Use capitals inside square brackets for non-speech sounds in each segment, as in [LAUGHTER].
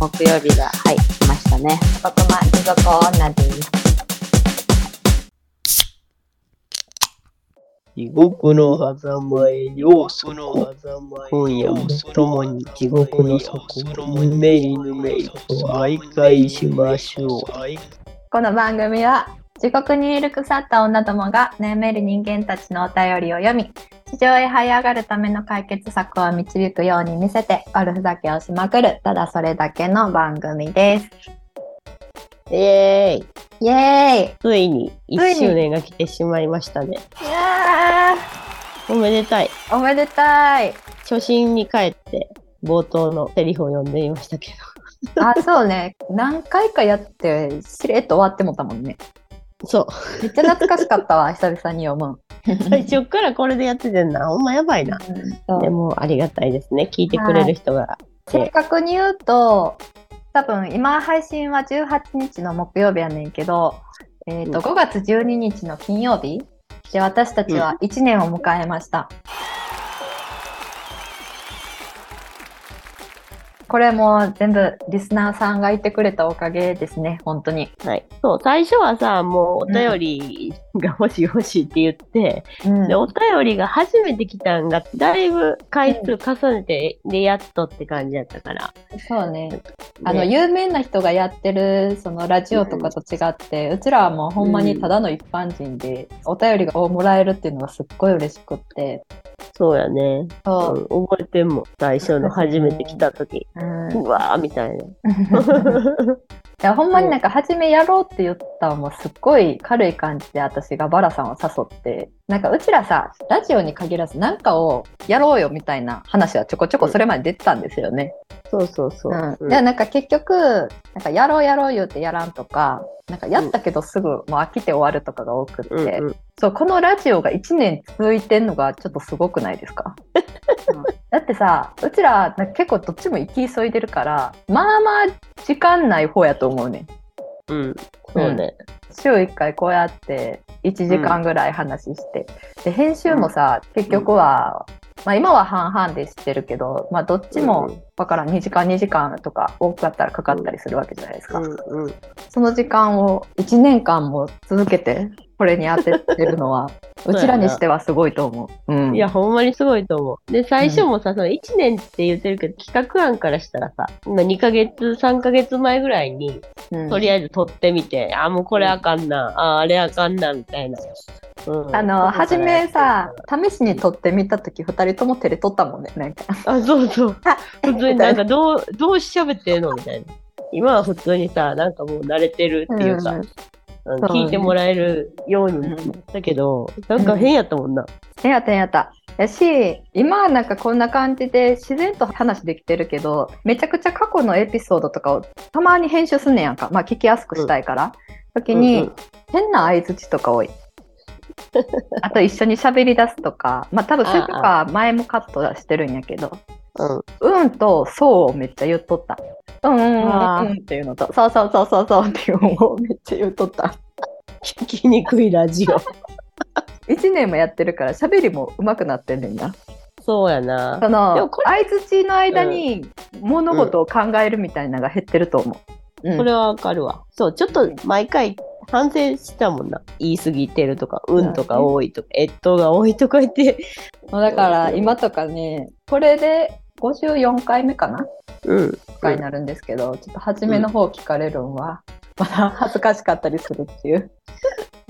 木曜日が、はい、来ましたね。僕も地獄女です。地獄の狭間へようそこ。今夜も共に地獄の底をぬめりぬめりと徘徊しましょう。この番組は地獄にいる腐った女どもが悩める人間たちのお便りを読み地上へ這い上がるための解決策を導くように見せて悪ふざけをしまくるただそれだけの番組です。イエーイイエついに1ついに周年が来てしまいましたね。ーイいやおめでたい。ーおめでたい初心に帰って冒頭のセリフを読んでいましたけあ、そうね。何回かやって、しれっと終わってもたもんね。ど。そう。めっちゃ懐かしかったわ、[LAUGHS] 久々に読む。最初からこれでやっててんな。ほんまやばいな。そうでもありがたいですね。聞いてくれる人が。正確に言うと、多分今配信は18日の木曜日やねんけど、えーとうん5月12日の金曜日で私たちは1年を迎えました。これも全部リスナーさんがいてくれたおかげですね、本当に。はい。そう、最初はさ、もうお便りが欲しい欲しいって言って、うんで、お便りが初めて来たんが、だいぶ回数重ねて、で、やっとって感じやったから。そうね。あの、ね有名な人がやってる、そのラジオとかと違って、うちらはもうほんまにただの一般人で、お便りをもらえるっていうのがすっごい嬉しくって。そうやね。そううん覚えてんもん。最初の初めて来た時。うん。うわーみたいな。[LAUGHS] いや、ほんまになんか、初めやろうって言ったのもすっごい軽い感じで私がバラさんを誘って、なんかうちらさ、ラジオに限らずなんかをやろうよみたいな話はちょこちょこそれまで出てたんですよね。そうそうそう。うん。うんで、なんか結局、なんかやろうやろう言うてやらんとか、なんかやったけどすぐもう飽きて終わるとかが多くって、うんうんそう、このラジオが1年続いてんのがちょっとすごくないですか、う [LAUGHS] んだってさ、うちら結構どっちも行き急いでるから、まあまあ時間ない方やと思うねん。うん。そうね。週1回こうやって1時間ぐらい話して、で編集もさ、結局は、まあ、今は半々でしてるけど、まあ、どっちうんもわからん2時間2時間とか多かったらかかったりするわけじゃないですか、うんうん。その時間を1年間も続けてこれに当ててるのは [LAUGHS] うちらにしてはすごいと思う、うん、いや、ほんまにすごいと思う。で、最初もさ、その1年って言ってるけど、企画案からしたらさ、今2ヶ月、3ヶ月前ぐらいに、うん。とりあえず撮ってみて、あ、もうこれあかんな、あ、あれあかんな、みたいな。うん。あの初めさ試しに撮ってみた時2人とも手で撮ったもんねなんか。あ、そうそう。[LAUGHS] 普通になんかどう、どう喋ってんのみたいな。今は普通にさ、なんかもう慣れてるっていうか、うん聞いてもらえるようになったけど、なんか変やったもんな。やったやった。やし、今はなんかこんな感じで自然と話できてるけど、めちゃくちゃ過去のエピソードとかをたまに編集すんねやんか。まあ聞きやすくしたいから。時に、うんうん変な相づちとか多い。[LAUGHS] あと一緒に喋り出すとか、まあ多分それとか前もカットはしてるんやけど、うん。うんとそうをめっちゃ言っとった。うんうんうんっていうのと、そうそうそうそうそうっていうのをめっちゃ言っとった。聞きにくいラジオ。[LAUGHS] 1年もやってるから喋りも上手くなってんねんな。そうやな。そのでもこ相づちの間に物事を考えるみたいなのが減ってると思う。うんそれはわかるわ。そう、ちょっと毎回反省したもんな。言い過ぎてるとか、うんとか多いとか、えっとが多いとか言って。[LAUGHS] だから今とかね、これで54回目かな？うん。回になるんですけど、ちょっと初めの方聞かれるんは、まだ恥ずかしかったりするっていう。[LAUGHS]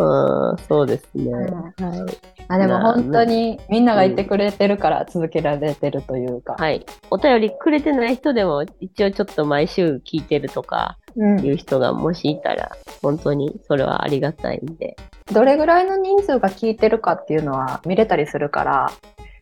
うん、そうですね。うんはい。あでもな本当にみんながいてくれてるから続けられてるというか。はい。お便りくれてない人でも、一応ちょっと毎週聞いてるとかうんいう人がもしいたら、本当にそれはありがたいんで。どれぐらいの人数が聞いてるかっていうのは見れたりするから、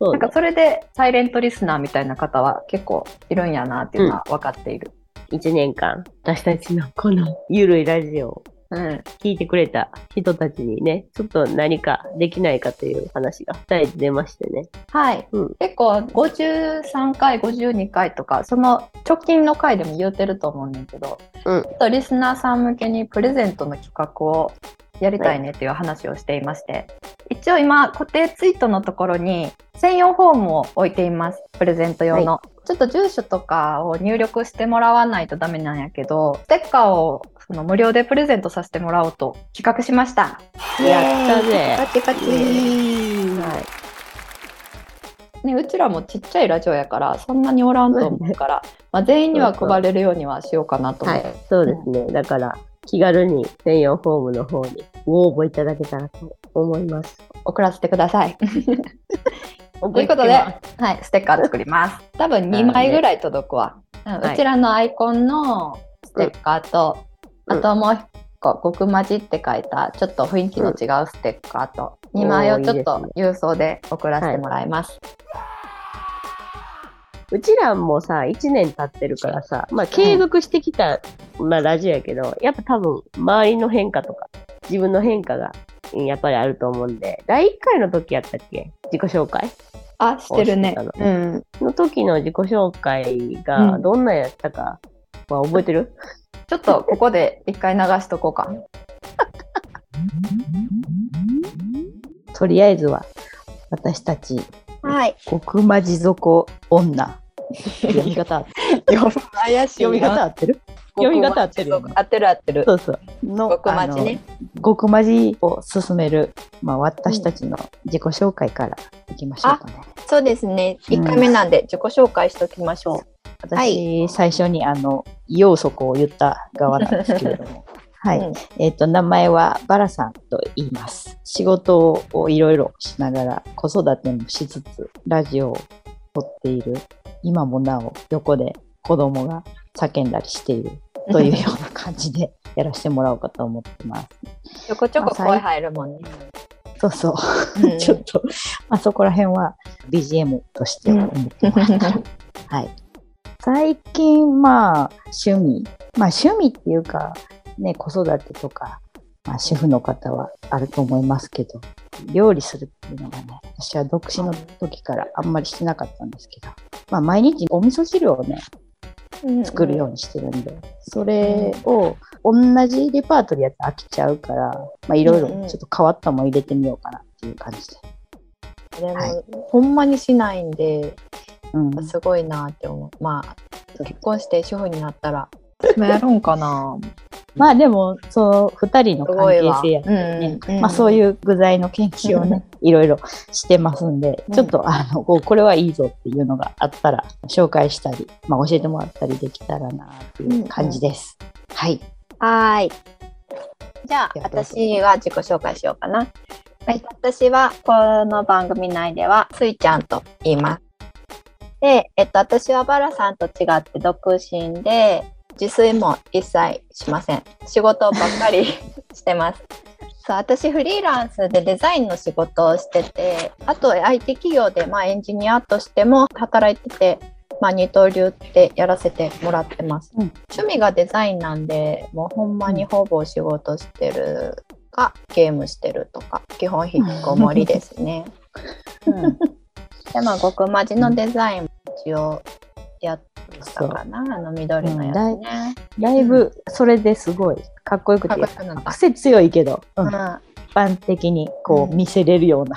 なんかそれでサイレントリスナーみたいな方は結構いるんやなっていうのは分かっている。一年間、私たちのこのゆるいラジオをうん。聞いてくれた人たちにね、ちょっと何かできないかという話が二人で出ましてね。はい。うん結構53回、52回とか、その直近の回でも言うてると思うねんけど、うんちょっとリスナーさん向けにプレゼントの企画をやりたいねっていう話をしていまして、一応今固定ツイートのところに専用フォームを置いています。プレゼント用の。ちょっと住所とかを入力してもらわないとダメなんやけど、ステッカーをその無料でプレゼントさせてもらおうと企画しました。やったぜパチパチ。ね、うちらもちっちゃいラジオやから、そんなにおらんと思うから、まあ、全員には配れるようにはしようかなと思って。はい、そうですね。だから、気軽に専用フォームの方にご応募いただけたらと思います。送らせてください。[LAUGHS] ということで、はい、ステッカー作ります。多分2枚ぐらい届くわ。うちらのアイコンのステッカーと、うんあともう一個、極まじって書いた、ちょっと雰囲気の違うステッカーと、2枚をちょっと郵送で送らせてもらいます。うちらもさ、1年経ってるからさ、まあ継続してきた、まあラジオやけど、やっぱ多分周りの変化とか、自分の変化がうんやっぱりあると思うんで、第1回の時やったっけ？自己紹介？あ、してるね。うん。の時の自己紹介うがんどんなんやったか、まあ覚えてる？ちょっとここで一回流しとこうか。[LAUGHS] とりあえずは私たちはい。極まじ底女。読み方。[LAUGHS] 読怪しい読み方合ってる？読み方合ってる合ってる合ってる。そうそう。の極まじね。あの極まじを進める、まあ、私たちの自己紹介からいきましょうかね、そうですね。うん。1回目なんで自己紹介しておきましょう。私、最初にあの要素を言った側なんですけれどもはい、うんえっ、と名前はバラさんと言います仕事をいろいろしながら子育てもしつつラジオを撮っている今もなお横で子供が叫んだりしている [LAUGHS] というような感じでやらせてもらおうかと思ってます。ちょこちょこ声入るもんね。そうそう、うん [LAUGHS] ちょっと、まあ、そこら辺は BGM として思ってもらったら、[LAUGHS] はい。最近、まあ、趣味。まあ、趣味っていうか、ね、子育てとか、まあ、主婦の方はあると思いますけど、料理するっていうのがね、私は独身の時からあんまりしてなかったんですけど、まあ、毎日お味噌汁をね、作るようにしてるんで、それを同じレパートリーやって飽きちゃうから、まあ、いろいろうんうんちょっと変わったもん入れてみようかなっていう感じで。でも、はいほんまにしないんで、うん、すごいなって思う。まあ、結婚して主婦になったら、やるんかな。まあでも、そう、二人の関。係性やったりね、うんうんまあそういう具材の研究をね、いろいろしてますんで、うんちょっとあの、こうこれはいいぞっていうのがあったら、紹介したり、まあ教えてもらったりできたらなっていう感じです。はい。はーい。じゃあ、私が自己紹介しようかな。はい。私は、この番組内では、スイちゃんと言います。で、えっと、私はバラさんと違って独身で、自炊も一切しません。仕事ばっかり [LAUGHS] してます。そう私フリーランスでデザインの仕事をしててあと IT 企業で、まあ、エンジニアとしても働いてて、まあ、二刀流ってやらせてもらってます、うん。趣味がデザインなんでもうほんまにほぼ仕事してるかゲームしてるとか基本引きこもりですね、うん、[LAUGHS] でまあ極まじのデザインも一応やったかなあの緑のやつね、だいぶ、それですごいかっこよくて癖強いけど、うん。うん。一般的にこううん。見せれるような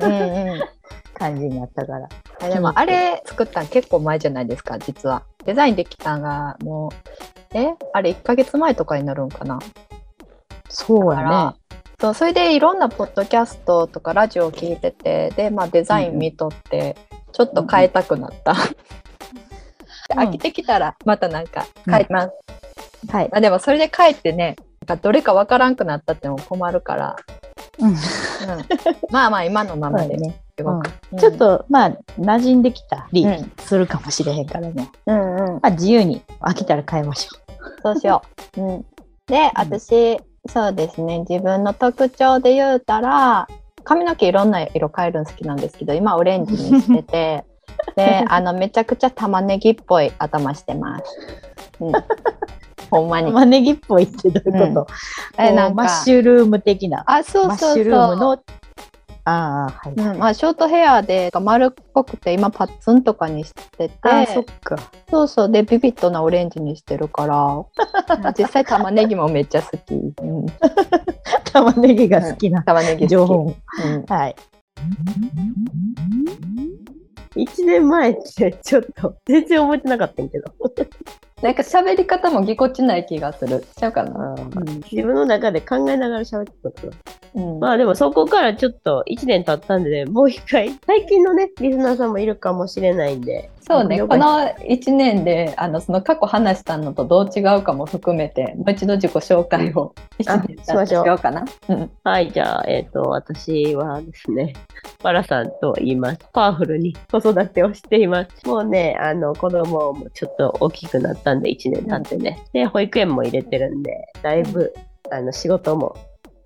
うんうん。[LAUGHS] 感じになったから。あでもあれ作ったん結構前じゃないですか実は。デザインできたんがもうえあれ1ヶ月前とかになるんかな？そうやね。そうそれでいろんなポッドキャストとかラジオを聞いててで、まあ、デザイン見とってちょっと変えたくなった、でうん飽きてきたらまたなんか変えます、はい。まあ、でもそれで変えてねなんかどれかわからんくなったっても困るから、うん。うん、まあまあ今のままで。ね。すごく、ちょっと、まあ、馴染んできたりうん。するかもしれへんからね。うんうん。まあ、自由に飽きたら変えましょそうしよう。うん、で、私、そうですね、自分の特徴で言うたら、髪の毛いろんな色変えるの好きなんですけど、今オレンジにしてて、で、あの、めちゃくちゃ玉ねぎっぽい頭してます。うん、[LAUGHS] ほんまう。に。玉ねぎっぽいってどういうこと、こうえなんかマッシュルーム的な？あ、そうマッそうそう。シュルームの、ああ、はい。うんまあ、ショートヘアで丸っこくて今パッツンとかにしててああ、そっか。そうそうでビビッドなオレンジにしてるから [LAUGHS] 実際玉ねぎもめっちゃ好き、うん、玉ねぎが好きな玉ねぎ情報。うんはい。1年前ってちょっと全然覚えてなかったんやけど。なんか喋り方もぎこちない気がする。ちゃうかな。自分の中で考えながら喋ってたから。うん。まあでもそこからちょっと1年経ったんでね、もう一回、最近のね、リスナーさんもいるかもしれないんで。そうね、この1年で、あの、その過去話したのとどう違うかも含めて、もう一度自己紹介を1年しましょうようかな。うん。はい、じゃあ、えっ、と、私はですね、バラさんと言います。パワフルに子育てをしています。もうね、あの、子供もちょっと大きくなったんで、1年経ってね。で、保育園も入れてるんで、だいぶ、あの、仕事も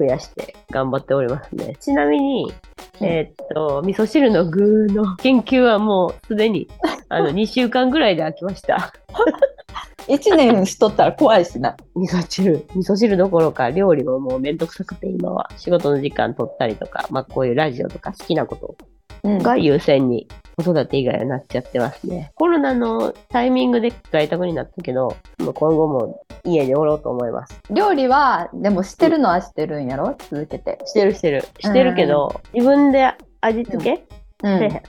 増やして頑張っておりますね。ちなみに、うんえっ、と、味噌汁の具の研究はもうすでに、あの、[LAUGHS] 2週間ぐらいで飽きました。1年しとったら怖いしな。[LAUGHS] 味噌汁、味噌汁どころか料理ももうめんどくさくて今は仕事の時間取ったりとか、まあこういうラジオとか好きなことうんが優先に子育て以外はなっちゃってますね。コロナのタイミングで在宅になったけど、もう今後も家でおろうと思います。料理は、でもしてるのはしてるんやろ？続けて。してるしてる。してるけど、自分で味付け、うんん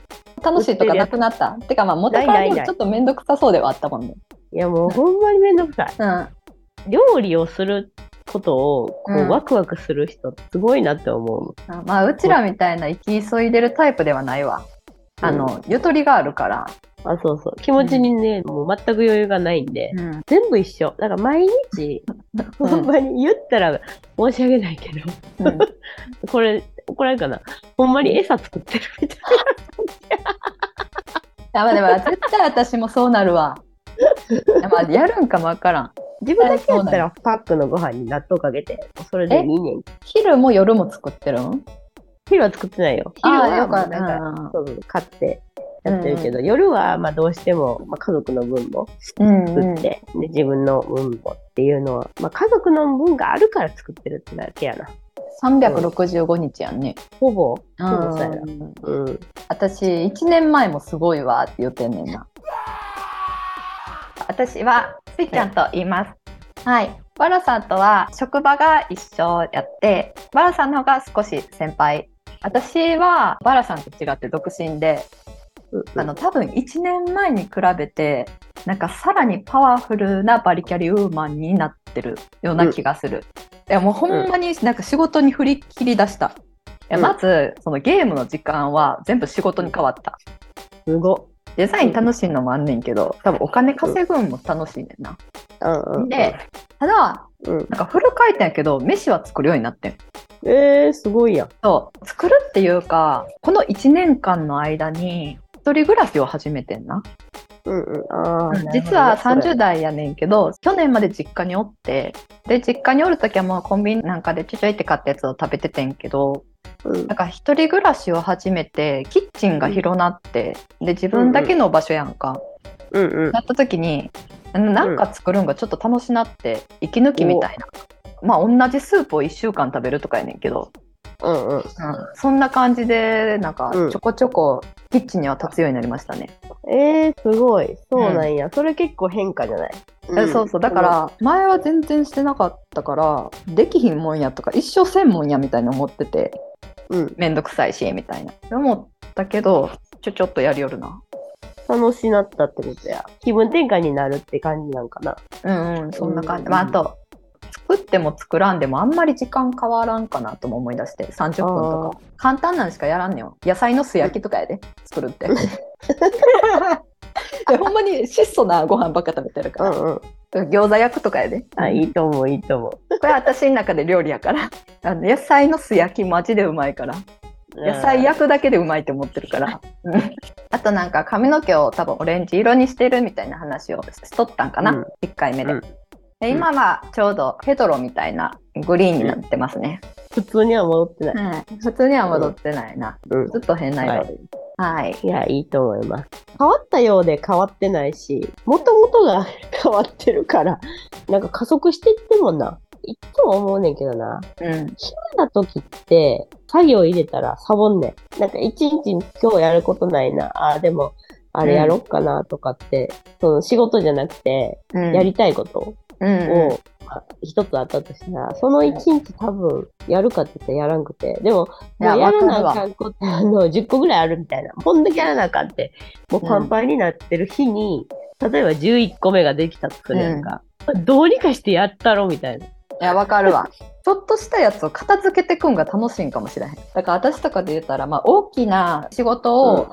楽しいとかなくなった？てかまあ元からでもちょっとめんどくさそうではあったもんね。いやもうほんまにめんどくさい。うん。料理をすることをこうんうワクワクする人すごいなって思うまあうちらみたいな生き急いでるタイプではないわ。あの、ゆとりがあるから。あ、そうそう。気持ちにね、もう全く余裕がないんで、うん。全部一緒。だから毎日、ほんまに言ったら申し訳ないけど、うん [LAUGHS] これ、怒られるかな？ほんまに餌作ってるみたいや [LAUGHS] まあでも絶対私もそうなるわ。[LAUGHS] まあやるんかもわからん。な。自分だけやったらパックのご飯に納豆かけて、それで2年。昼も夜も作ってるん？昼は作ってないよ。昼はなんか、た。そうそう買ってやってるけど、夜はまあどうしても、まあ、家族の分もうん作って、で自分の分もっていうのは、まあ家族の分があるから作ってるってだけやな。365日やんね。ほぼ、うほぼそうやな。んうん。私、1年前もすごいわって言ってんねんな。私は、スイちゃんと言います。はい。バラさんとは職場が一緒やって、バラさんの方が少し先輩。私はバラさんと違って独身で、あの多分1年前に比べてなんかさらにパワフルなバリキャリウーマンになってるような気がする。いやもうほんまになんか仕事に振り切り出した。いやうんまずそのゲームの時間は全部仕事に変わった。すご。デザイン楽しいのもあんねんけど多分お金稼ぐんも楽しいねんな。うんうん。で、ただうん。なんかフル回転やけど飯は作るようになってん。えー、すごいやん。そう作るっていうかこの1年間の間に一人暮らしを始めてんな。うんうん。あ実は30代やねんけど去年まで実家におってで実家におる時はもうコンビニなんかでちょちょいって買ったやつを食べててんけどうんなんか一人暮らしを始めてキッチンが広なってで自分だけの場所やんか、うんうん。なった時になんか作るんがちょっと楽しなって息抜きみたいな。まあ同じスープを1週間食べるとかやねんけど、うんうん。うん、そんな感じでなんかうんちょこちょこキッチンには立つようになりましたね。えー、すごい。そうなんや。それ結構変化じゃない、えそうそうだか、ら前は全然してなかったからできひんもんやとか一生せんもんやみたいに思っててうん。めんどくさいしみたいな。思ったけどちょちょっとやりよるな。楽しなったってことや。気分転換になるって感じなんかな。うんうんそんな感じ、うん。まあ、あと作っても作らんでもあんまり時間変わらんかなとも思い出して30分とか。簡単なんしかやらんねんよ。野菜の素焼きとかやで作るって。[LAUGHS] [LAUGHS] でほんまに質素なご飯ばっか食べてるから、うんうん。餃子焼くとかやで。あ、いいと思う、いいと思う。これ私の中で料理やから。[LAUGHS] あの野菜の素焼きマジでうまいから。野菜焼くだけでうまいって思ってるから。[LAUGHS] うん。あとなんか髪の毛を多分オレンジ色にしてるみたいな話をしとったんかな、うん。1回目で,、うん。で今はちょうどヘドロみたいなグリーンになってますね、普通には戻ってない。はい、普通には戻ってないな、うん。ずっと変な色ではい、いや、いいと思います。変わったようで変わってないし、もともとが [LAUGHS] 変わってるから、なんか加速していってもな、いつも思うねんけどな。うん暇な時って、作業入れたらサボんねん。なんか一日今日やることないな。ああ、でも、あれやろっかなとかって、その仕事じゃなくて、うん、やりたいことうんうんをまあ一つあったとしたら、その一日多分やるかって言ったらやらんくて、でも、もうやらなあかんこと、あの、10個ぐらいあるみたいな。こんだけやらなあかんって、もうパンパンになってる日に、例えば11個目ができたとするやんか。どうにかしてやったろみたいな。いや、わかるわ。[LAUGHS] ちょっとしたやつを片付けてくんが楽しいんかもしれへん。だから私とかで言ったら、まあ、大きな仕事を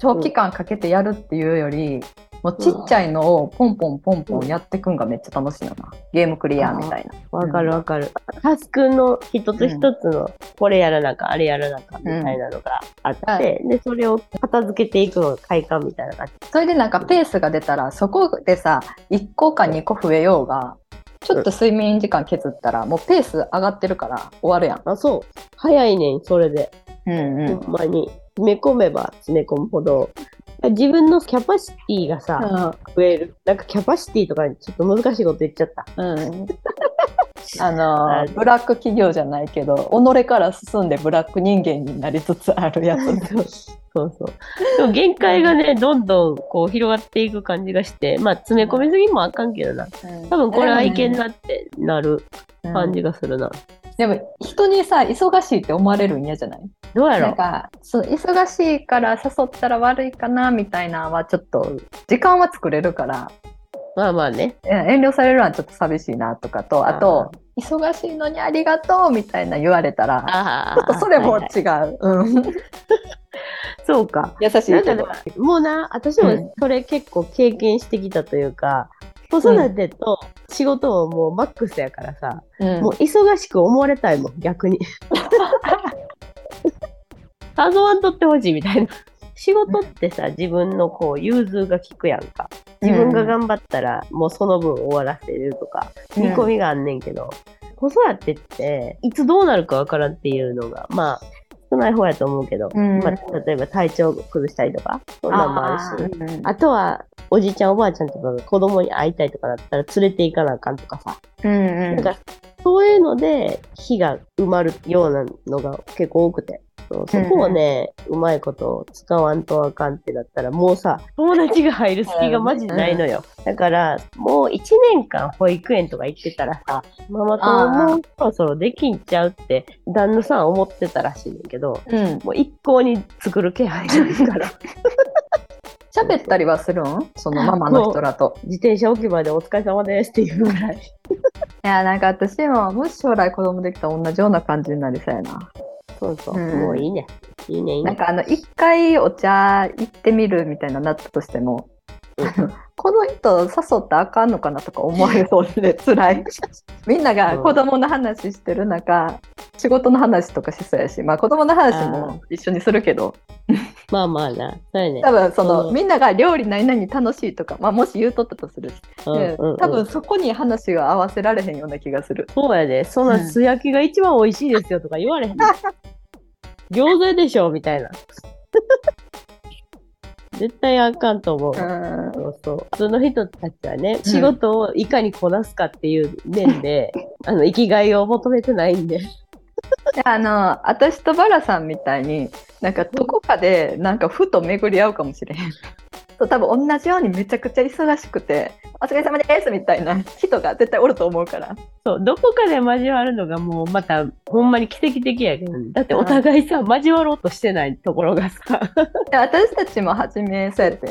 長期間かけてやるっていうより、もうちっちゃいのをポンポンポンポンやってくんがめっちゃ楽しいのな。ゲームクリアみたいな。わかるわかる。タスクの一つ一つの、これやらなあかん、あれやらなあかんみたいなのがあって、はで、それを片付けていくのが快感みたいな感じ。それでなんかペースが出たら、そこでさ、1個か2個増えようが、ちょっと睡眠時間削ったら、もうペース上がってるから終わるやん。あ、そう。早いねん、それで。うんうほんまに。詰め込めば詰め込むほど、自分のキャパシティがさ、増える。なんかキャパシティとかにちょっと難しいこと言っちゃった。うん。[LAUGHS] あのあブラック企業じゃないけど己から進んでブラック人間になりつつあるやつ [LAUGHS] そうそう。でも限界がね、どんどんこう広がっていく感じがして、まあ詰め込みすぎもあかんけどな。多分これ愛犬だってなる感じがするな。でも人にさ忙しいって思われるん嫌じゃない？どうやろなんかそう忙しいから誘ったら悪いかなみたいなのはちょっと時間は作れるから。まあまあね。遠慮されるのはちょっと寂しいなとかと。あと忙しいのにありがとうみたいな言われたら。ちょっとそれもはい違はい、う、うん、[LAUGHS] そうか。優しいなんかもうな、私もそれ結構経験してきたというか、子育てと仕事ももうマックスやからさ、うんもう忙しく思われたいもん、逆に。誘わんとってほしいみたいな。仕事ってさ、自分のこう、融通が利くやんか。自分が頑張ったら、もうその分終わらせるとか、うん見込みがあんねんけど、子育てって、いつどうなるかわからんっていうのが、まあ、少ない方やと思うけど、うん。まあ、例えば体調崩したりとか、そんなんもあるし、ーうん。あとは、おじいちゃんおばあちゃんとかが子供に会いたいとかだったら連れて行かなあかんとかさ、うんうん。なんかそういうので火が埋まるようなのが結構多くて。そうそこをね、うまいこと使わんとあかんってなったら、もうさ、友達が入る隙がマジでないのよ。だから、もう1年間保育園とか行ってたらさ、ママ友もそろそろできんちゃうって、旦那さん思ってたらしいねんけど、うんもう一向に作る気配ないから。[LAUGHS] 喋ったりはするん？そのママの人らと。[LAUGHS] 自転車置き場でお疲れ様ですっていうぐらい。いや、なんか私も、もし将来子供できたら同じような感じになりそうやな。そうそう。うんもういいね。いいね、いいね。なんかあの、一回お茶行ってみるみたいななったとしても、[LAUGHS] この人誘ったらあかんのかなとか思われそうで辛い。[LAUGHS] みんなが子供の話してる中、仕事の話とかしそうやし、まあ子供の話も一緒にするけど、[LAUGHS] まあまあな。そうやね。多分その、うんみんなが料理何々楽しいとか、まあもし言うとったとするし、うんでうんうん多分そこに話が合わせられへんような気がする。そうやで。そんなうん素焼きが一番美味しいですよとか言われへん。餃子でしょみたいな。絶対あかんと思う。うんそうそう。普通の人たちはね、仕事をいかにこなすかっていう面で、[LAUGHS] あの、生きがいを求めてないんで。あの私とバラさんみたいになんかどこかでなんかふと巡り合うかもしれへん。そう多分同じようにめちゃくちゃ忙しくて「お疲れ様です」みたいな人が絶対おると思うから。そう、どこかで交わるのがもうまた、ほんまに奇跡的やけど、だってお互いさ、交わろうとしてないところがさ、で私たちも初めそうやって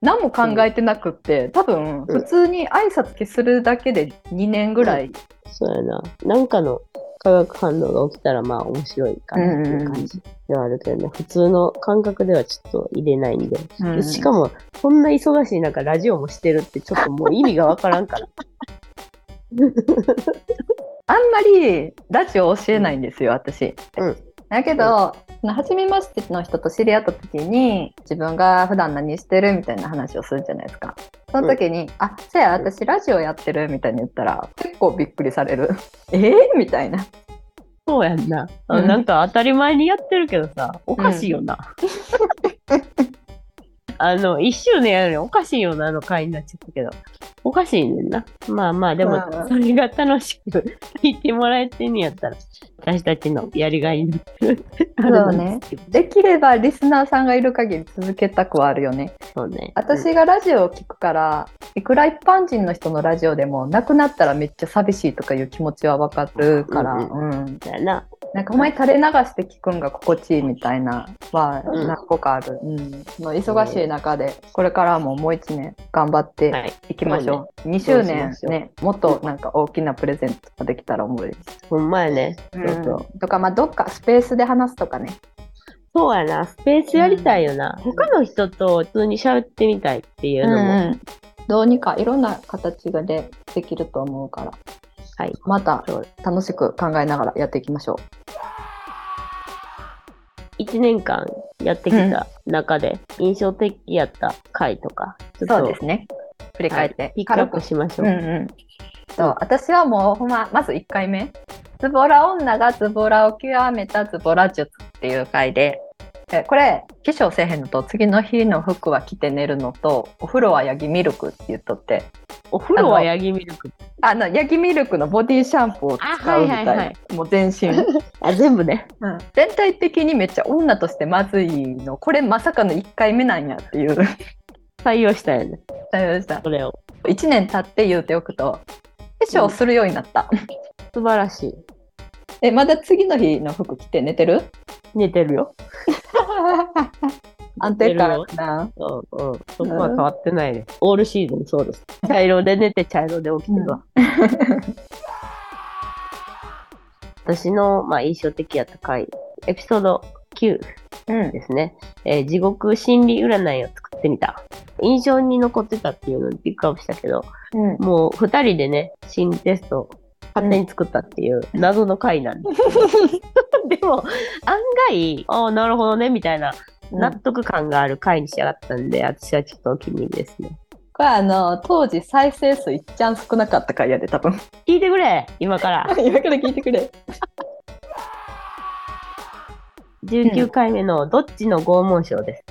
何も考えてなくって多分普通に挨拶するだけで2年ぐらい、そうやな。なんかの化学反応が起きたらまあ面白いかなっていう感じではあるけどね、普通の感覚ではちょっと入れないんで。うんでしかも、こんな忙しい中ラジオもしてるってちょっともう意味がわからんから。[LAUGHS] あんまりラジオ教えないんですよ、私。うんだけど、初めましての人と知り合った時に自分が普段何してるみたいな話をするじゃないですか。その時に「あせや私ラジオやってる」みたいに言ったら結構びっくりされる。[LAUGHS] え？ー、みたいな。そうやんな。あうんなんか当たり前にやってるけどさ、おかしいよな。[LAUGHS] あの、一周年やるのにおかしいよな、の回になっちゃったけど。おかしいねんな。まあまあ、でもう、んそれが楽しく [LAUGHS] 聞いてもらえてんねやったら、私たちのやりがいになってる。[LAUGHS] そうね。できればリスナーさんがいる限り続けたくはあるよね。そうね。私がラジオを聞くからいくら一般人の人のラジオでも亡くなったらめっちゃ寂しいとかいう気持ちはわかるから、ううんだよな。なんかお前垂れ流して聞くんが心地いいみたいなはうん何個かある。うん。の忙しい中で、これからももう一年頑張ってはい。いきましょう。2周そうし年ね、もっとなんか大きなプレゼントができたら思うです。ほんまやね。うんそうそう。とか、まあどっかスペースで話すとかね。そうやな。スペースやりたいよな。他の人と普通に喋ってみたいっていうのも。どうにかいろんな形がでできると思うから、はい。また楽しく考えながらやっていきましょう。1年間やってきた中で印象的やった回とか、ちょっとそうですね。振り返って、はい。ピックアップしましょう。うんうん。そう私はもうほんままず1回目。ズボラ女がズボラを極めたズボラ術っていう回でえこれ化粧せえへんのと次の日の服は着て寝るのとお風呂はヤギミルクって言っとって。お風呂はヤギミルク。あのヤギミルクのボディシャンプーを使うみたい。な、あはいはいはい。もう全身、[LAUGHS] あ、全部ね。うん。全体的にめっちゃ女としてまずいの。これまさかの1回目なんやっていう採用したよね。1それを。年経って言うておくと化粧するようになった、[LAUGHS] 素晴らしい。えまだ次の日の服着て寝てる？寝てるよ。[LAUGHS] 安定感かな。うんうん。そこは変わってないね。オールシーズンそうです。茶色で寝て茶色で起きてるわ。私の、まあ、印象的やった回、エピソード9うん。ですね。えー地獄心理占いを作ってみた。印象に残ってたっていうのをピックアップしたけど、うん。もう二人でね、新テストを勝手に作ったっていう謎の回なんです。[LAUGHS] でも、案外、ああ、なるほどね、みたいな納得感がある回に仕上がったんで、私はちょっとお気に入りですね。これあの、当時再生数いっちゃん少なかった回やで、多分。聞いてくれ今から。[LAUGHS] 今から聞いてくれ。19回目のどっちの拷問賞です。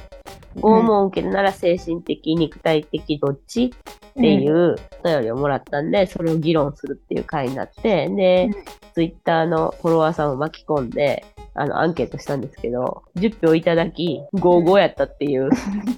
拷問を受けるなら精神的、肉体的、どっち？っていうお便りをもらったんで、それを議論するっていう回になって、で、うんツイッターのフォロワーさんを巻き込んで、あの、アンケートしたんですけど、10票いただき、55やったっていう、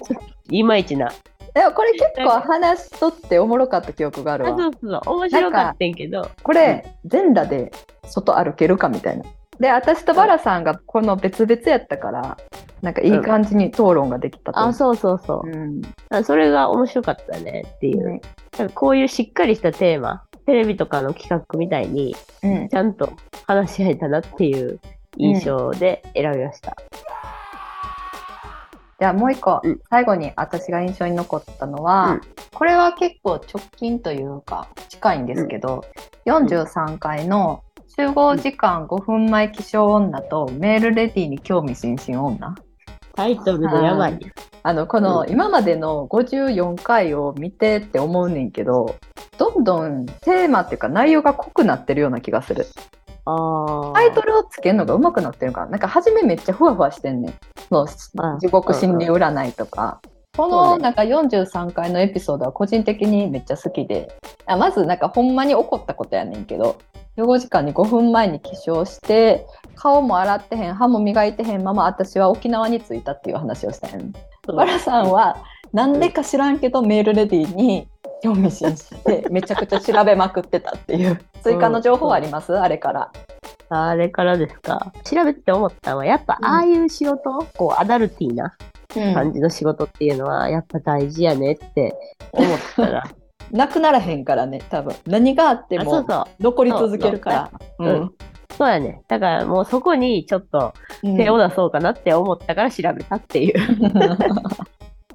[LAUGHS] いまいちな。でもこれ結構話しとっておもろかった記憶があるあ、わ。そうそう、面白かったんけど、これ、全裸で外歩けるかみたいな。で、私とバラさんがこの別々やったから、なんかいい感じに討論ができたと思あ、う。そうそうそう。うん。あそれが面白かったねっていう。ねなんかこういうしっかりしたテーマ、テレビとかの企画みたいに、うん。ちゃんと話し合えたなっていう印象で選びました。じゃあもう一個、うん最後に私が印象に残ったのは、うんこれは結構直近というか近いんですけど、43回の集合時間5分前起床女とメールレディーに興味津々女。タイトルでやばい。あのこのうん。今までの54回を見てって思うねんけどどんどんテーマっていうか内容が濃くなってるような気がする。ああ。タイトルをつけるのが上手くなってるからなんか初めめっちゃふわふわしてんねん。そあの地獄心理占いとかこのなんか43回のエピソードは個人的にめっちゃ好きで。あまずなんかほんまに起こったことやねんけど集合時間に5分前に起床して顔も洗ってへん歯も磨いてへんまま私は沖縄に着いたっていう話をしたんやん。バラさんはなんでか知らんけどメールレディーに興味津々でめちゃくちゃ調べまくってたっていう追加の情報あります？あれから。あれからですか？調べてて思ったのは、やっぱああいう仕事、こうアダルティーな感じの仕事っていうのは、やっぱ大事やねって思ったら、[LAUGHS] なくならへんからね多分何があっても。残り続けるから。そうそうそうやね。だからもうそこにちょっとうん手を出そうかなって思ったから調べたっていう、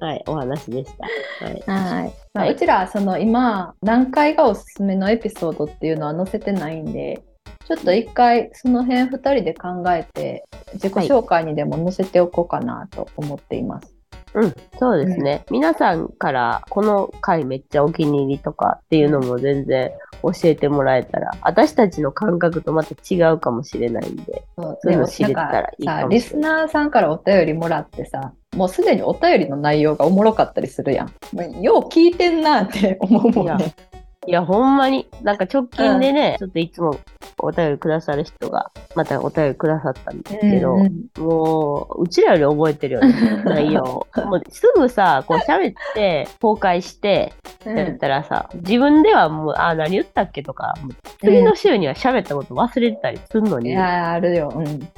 [LAUGHS] はい、お話でした。はい。はいまあはいうちらその今何回がおすすめのエピソードっていうのは載せてないんでちょっと一回その辺2人で考えて自己紹介にでも載せておこうかなと思っています。うん、そうですね。皆さんからこの回めっちゃお気に入りとかっていうのも全然教えてもらえたら、私たちの感覚とまた違うかもしれないんで、そういうの知れたらいいかもしれないんさリスナーさんからお便りもらってさもうすでにお便りの内容がおもろかったりするやん。よう聞いてんなって思うもんね。いや、ほんまに、なんか直近でね、ちょっといつもお便りくださる人が、またお便りくださったんですけど、うんうんもう、うちらより覚えてるよね、[LAUGHS] 内容。もうすぐさ、こう喋って、公開して、うんやったらさ、自分ではもう、あ、何言ったっけとか、次の週には喋ったこと忘れてたりするのに、いやーあるよ。うん。い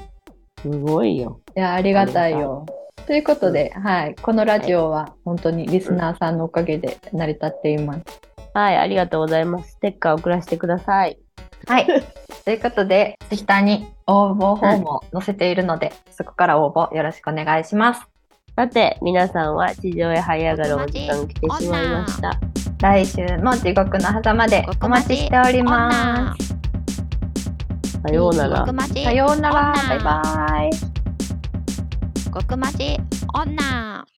すごいよ。や、ありがたいよ。ということで、はい。このラジオは本当にリスナーさんのおかげで成り立っています。はい、ありがとうございます。ステッカー送らせてください。はい。[LAUGHS] ということで、ツイッターに応募フォームを載せているので、そこから応募よろしくお願いします。さて、皆さんは地上へ這い上がるお時間来てしまいました。来週も地獄の狭間でお待ちしております。さようなら。さようなら。バイバイ。極マジ女